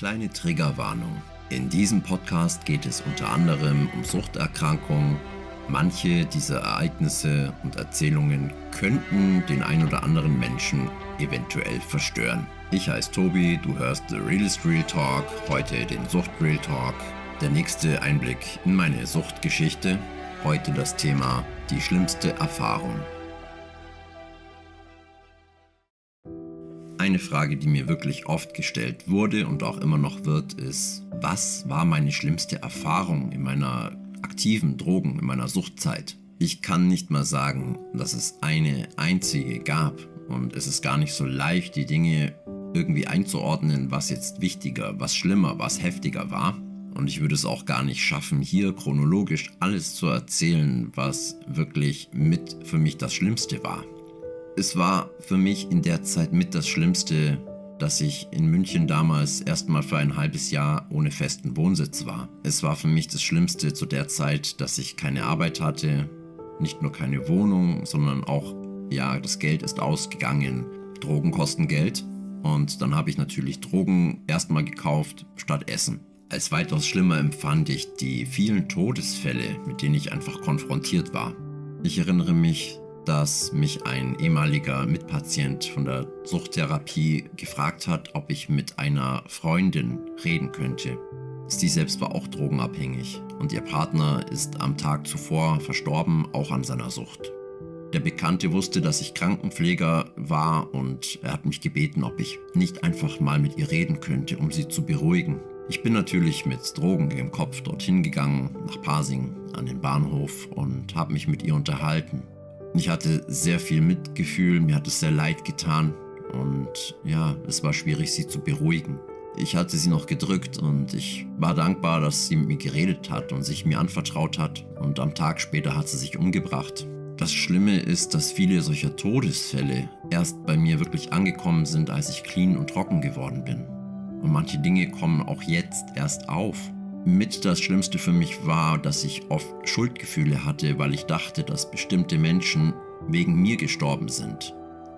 Kleine Triggerwarnung. In diesem Podcast geht es unter anderem um Suchterkrankungen. Manche dieser Ereignisse und Erzählungen könnten den ein oder anderen Menschen eventuell verstören. Ich heiße Tobi, du hörst The Realist Real Talk, heute den Sucht Real Talk. Der nächste Einblick in meine Suchtgeschichte. Heute das Thema die schlimmste Erfahrung. Eine Frage, die mir wirklich oft gestellt wurde und auch immer noch wird, ist, was war meine schlimmste Erfahrung in meiner aktiven Drogen, in meiner Suchtzeit? Ich kann nicht mal sagen, dass es eine einzige gab und es ist gar nicht so leicht, die Dinge irgendwie einzuordnen, was jetzt wichtiger, was schlimmer, was heftiger war. Und ich würde es auch gar nicht schaffen, hier chronologisch alles zu erzählen, was wirklich mit für mich das Schlimmste war. Es war für mich in der Zeit mit das Schlimmste, dass ich in München damals erstmal für ein halbes Jahr ohne festen Wohnsitz war. Es war für mich das Schlimmste zu der Zeit, dass ich keine Arbeit hatte, nicht nur keine Wohnung, sondern auch, ja, das Geld ist ausgegangen. Drogen kosten Geld und dann habe ich natürlich Drogen erstmal gekauft statt Essen. Als weitaus schlimmer empfand ich die vielen Todesfälle, mit denen ich einfach konfrontiert war. Ich erinnere mich dass mich ein ehemaliger Mitpatient von der Suchttherapie gefragt hat, ob ich mit einer Freundin reden könnte. Sie selbst war auch drogenabhängig und ihr Partner ist am Tag zuvor verstorben, auch an seiner Sucht. Der Bekannte wusste, dass ich Krankenpfleger war und er hat mich gebeten, ob ich nicht einfach mal mit ihr reden könnte, um sie zu beruhigen. Ich bin natürlich mit Drogen im Kopf dorthin gegangen, nach Pasing, an den Bahnhof und habe mich mit ihr unterhalten. Ich hatte sehr viel Mitgefühl, mir hat es sehr leid getan und ja, es war schwierig, sie zu beruhigen. Ich hatte sie noch gedrückt und ich war dankbar, dass sie mit mir geredet hat und sich mir anvertraut hat und am Tag später hat sie sich umgebracht. Das Schlimme ist, dass viele solcher Todesfälle erst bei mir wirklich angekommen sind, als ich clean und trocken geworden bin. Und manche Dinge kommen auch jetzt erst auf. Mit das Schlimmste für mich war, dass ich oft Schuldgefühle hatte, weil ich dachte, dass bestimmte Menschen wegen mir gestorben sind.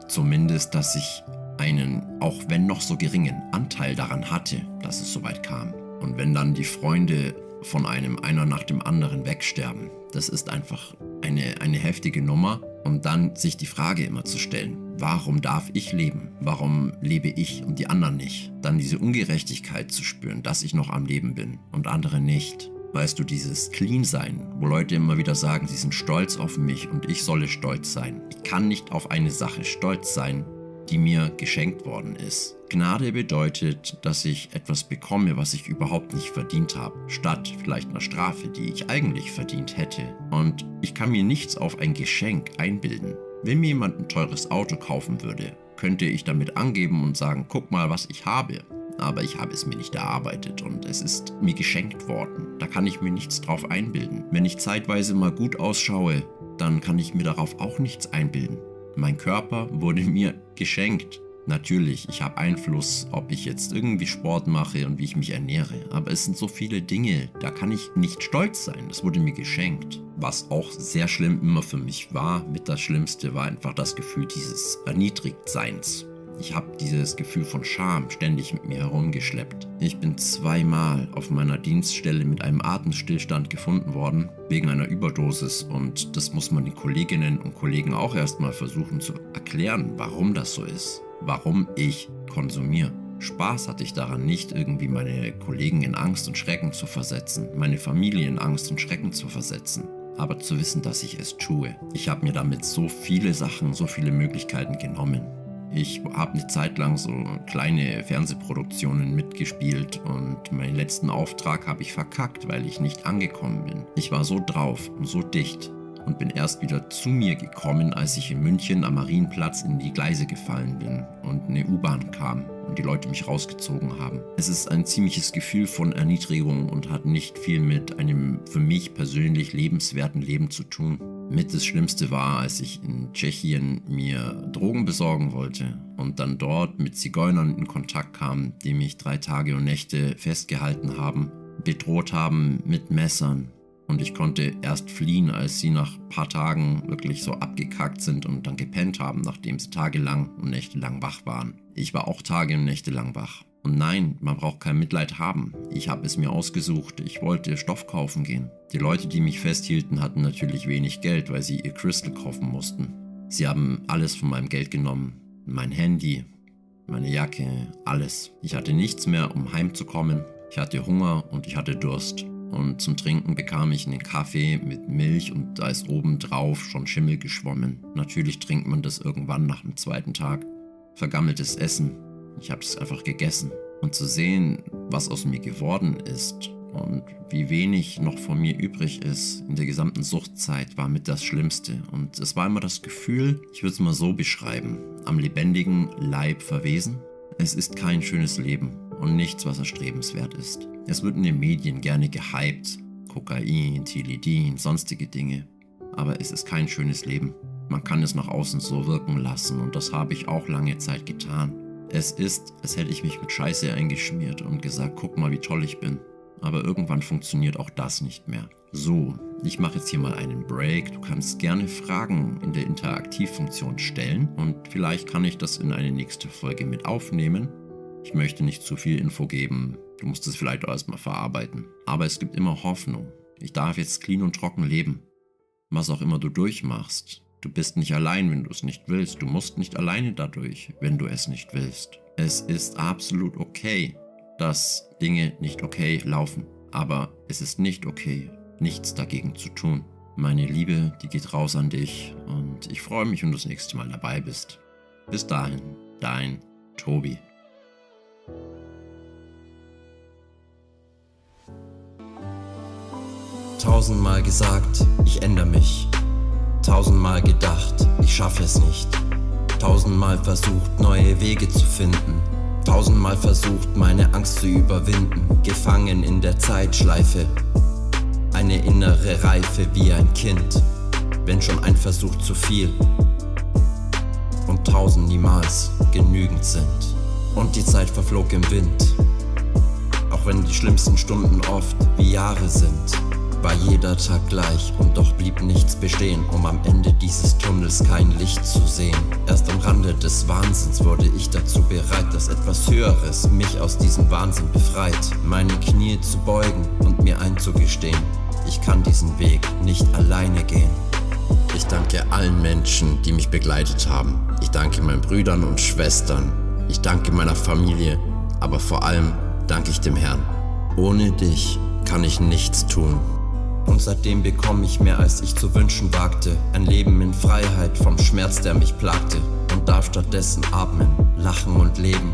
Zumindest, dass ich einen, auch wenn noch so geringen, Anteil daran hatte, dass es soweit kam. Und wenn dann die Freunde von einem einer nach dem anderen wegsterben, das ist einfach eine, eine heftige Nummer. Und dann sich die Frage immer zu stellen, warum darf ich leben? Warum lebe ich und die anderen nicht? Dann diese Ungerechtigkeit zu spüren, dass ich noch am Leben bin und andere nicht. Weißt du, dieses Clean-Sein, wo Leute immer wieder sagen, sie sind stolz auf mich und ich solle stolz sein. Ich kann nicht auf eine Sache stolz sein, die mir geschenkt worden ist. Gnade bedeutet, dass ich etwas bekomme, was ich überhaupt nicht verdient habe, statt vielleicht einer Strafe, die ich eigentlich verdient hätte. Und ich kann mir nichts auf ein Geschenk einbilden. Wenn mir jemand ein teures Auto kaufen würde, könnte ich damit angeben und sagen, guck mal, was ich habe. Aber ich habe es mir nicht erarbeitet und es ist mir geschenkt worden. Da kann ich mir nichts drauf einbilden. Wenn ich zeitweise mal gut ausschaue, dann kann ich mir darauf auch nichts einbilden. Mein Körper wurde mir geschenkt. Natürlich, ich habe Einfluss, ob ich jetzt irgendwie Sport mache und wie ich mich ernähre. Aber es sind so viele Dinge, da kann ich nicht stolz sein. Das wurde mir geschenkt. Was auch sehr schlimm immer für mich war, mit das Schlimmste war einfach das Gefühl dieses Erniedrigtseins. Ich habe dieses Gefühl von Scham ständig mit mir herumgeschleppt. Ich bin zweimal auf meiner Dienststelle mit einem Atemstillstand gefunden worden, wegen einer Überdosis. Und das muss man den Kolleginnen und Kollegen auch erstmal versuchen zu erklären, warum das so ist. Warum ich konsumiere. Spaß hatte ich daran nicht, irgendwie meine Kollegen in Angst und Schrecken zu versetzen, meine Familie in Angst und Schrecken zu versetzen aber zu wissen, dass ich es tue. Ich habe mir damit so viele Sachen, so viele Möglichkeiten genommen. Ich habe eine Zeit lang so kleine Fernsehproduktionen mitgespielt und meinen letzten Auftrag habe ich verkackt, weil ich nicht angekommen bin. Ich war so drauf und so dicht und bin erst wieder zu mir gekommen, als ich in München am Marienplatz in die Gleise gefallen bin und eine U-Bahn kam und die Leute mich rausgezogen haben. Es ist ein ziemliches Gefühl von Erniedrigung und hat nicht viel mit einem für mich persönlich lebenswerten Leben zu tun. Mit das Schlimmste war, als ich in Tschechien mir Drogen besorgen wollte und dann dort mit Zigeunern in Kontakt kam, die mich drei Tage und Nächte festgehalten haben, bedroht haben mit Messern. Und ich konnte erst fliehen, als sie nach ein paar Tagen wirklich so abgekackt sind und dann gepennt haben, nachdem sie tagelang und nächtelang wach waren. Ich war auch Tage und Nächte lang wach. Und nein, man braucht kein Mitleid haben. Ich habe es mir ausgesucht. Ich wollte Stoff kaufen gehen. Die Leute, die mich festhielten, hatten natürlich wenig Geld, weil sie ihr Crystal kaufen mussten. Sie haben alles von meinem Geld genommen. Mein Handy, meine Jacke, alles. Ich hatte nichts mehr, um heimzukommen. Ich hatte Hunger und ich hatte Durst. Und zum Trinken bekam ich einen Kaffee mit Milch und da ist oben drauf schon Schimmel geschwommen. Natürlich trinkt man das irgendwann nach dem zweiten Tag. Vergammeltes Essen. Ich habe es einfach gegessen. Und zu sehen, was aus mir geworden ist und wie wenig noch von mir übrig ist in der gesamten Suchtzeit, war mit das Schlimmste. Und es war immer das Gefühl, ich würde es mal so beschreiben, am lebendigen Leib verwesen. Es ist kein schönes Leben und nichts, was erstrebenswert ist. Es wird in den Medien gerne gehypt. Kokain, Tilidin, sonstige Dinge. Aber es ist kein schönes Leben. Man kann es nach außen so wirken lassen und das habe ich auch lange Zeit getan. Es ist, als hätte ich mich mit Scheiße eingeschmiert und gesagt, guck mal, wie toll ich bin. Aber irgendwann funktioniert auch das nicht mehr. So, ich mache jetzt hier mal einen Break. Du kannst gerne Fragen in der Interaktivfunktion stellen und vielleicht kann ich das in eine nächste Folge mit aufnehmen. Ich möchte nicht zu viel Info geben. Du musst es vielleicht erstmal verarbeiten. Aber es gibt immer Hoffnung. Ich darf jetzt clean und trocken leben. Was auch immer du durchmachst. Du bist nicht allein, wenn du es nicht willst. Du musst nicht alleine dadurch, wenn du es nicht willst. Es ist absolut okay, dass Dinge nicht okay laufen. Aber es ist nicht okay, nichts dagegen zu tun. Meine Liebe, die geht raus an dich und ich freue mich, wenn du das nächste Mal dabei bist. Bis dahin, dein Tobi. Tausendmal gesagt, ich ändere mich. Tausendmal gedacht, ich schaffe es nicht. Tausendmal versucht, neue Wege zu finden. Tausendmal versucht, meine Angst zu überwinden. Gefangen in der Zeitschleife. Eine innere Reife wie ein Kind. Wenn schon ein Versuch zu viel. Und tausend niemals genügend sind. Und die Zeit verflog im Wind. Auch wenn die schlimmsten Stunden oft wie Jahre sind war jeder Tag gleich und doch blieb nichts bestehen, um am Ende dieses Tunnels kein Licht zu sehen. Erst am Rande des Wahnsinns wurde ich dazu bereit, dass etwas Höheres mich aus diesem Wahnsinn befreit, meine Knie zu beugen und mir einzugestehen, ich kann diesen Weg nicht alleine gehen. Ich danke allen Menschen, die mich begleitet haben. Ich danke meinen Brüdern und Schwestern. Ich danke meiner Familie, aber vor allem danke ich dem Herrn. Ohne dich kann ich nichts tun. Und seitdem bekomme ich mehr, als ich zu wünschen wagte. Ein Leben in Freiheit vom Schmerz, der mich plagte. Und darf stattdessen atmen, lachen und leben.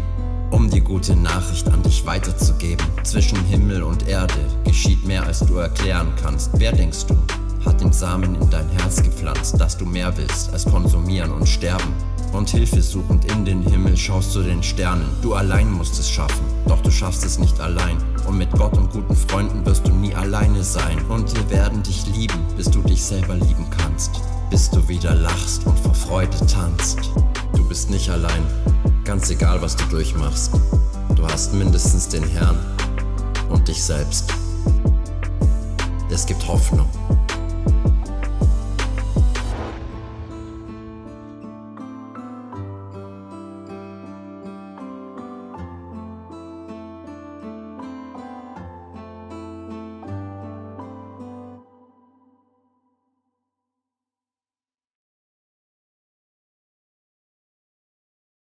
Um die gute Nachricht an dich weiterzugeben. Zwischen Himmel und Erde geschieht mehr, als du erklären kannst. Wer denkst du, hat den Samen in dein Herz gepflanzt, dass du mehr willst als konsumieren und sterben? Und Hilfe suchend in den Himmel schaust du den Sternen. Du allein musst es schaffen, doch du schaffst es nicht allein. Und mit Gott und guten Freunden wirst du nie alleine sein. Und wir werden dich lieben, bis du dich selber lieben kannst. Bis du wieder lachst und vor Freude tanzt. Du bist nicht allein, ganz egal was du durchmachst. Du hast mindestens den Herrn und dich selbst. Es gibt Hoffnung.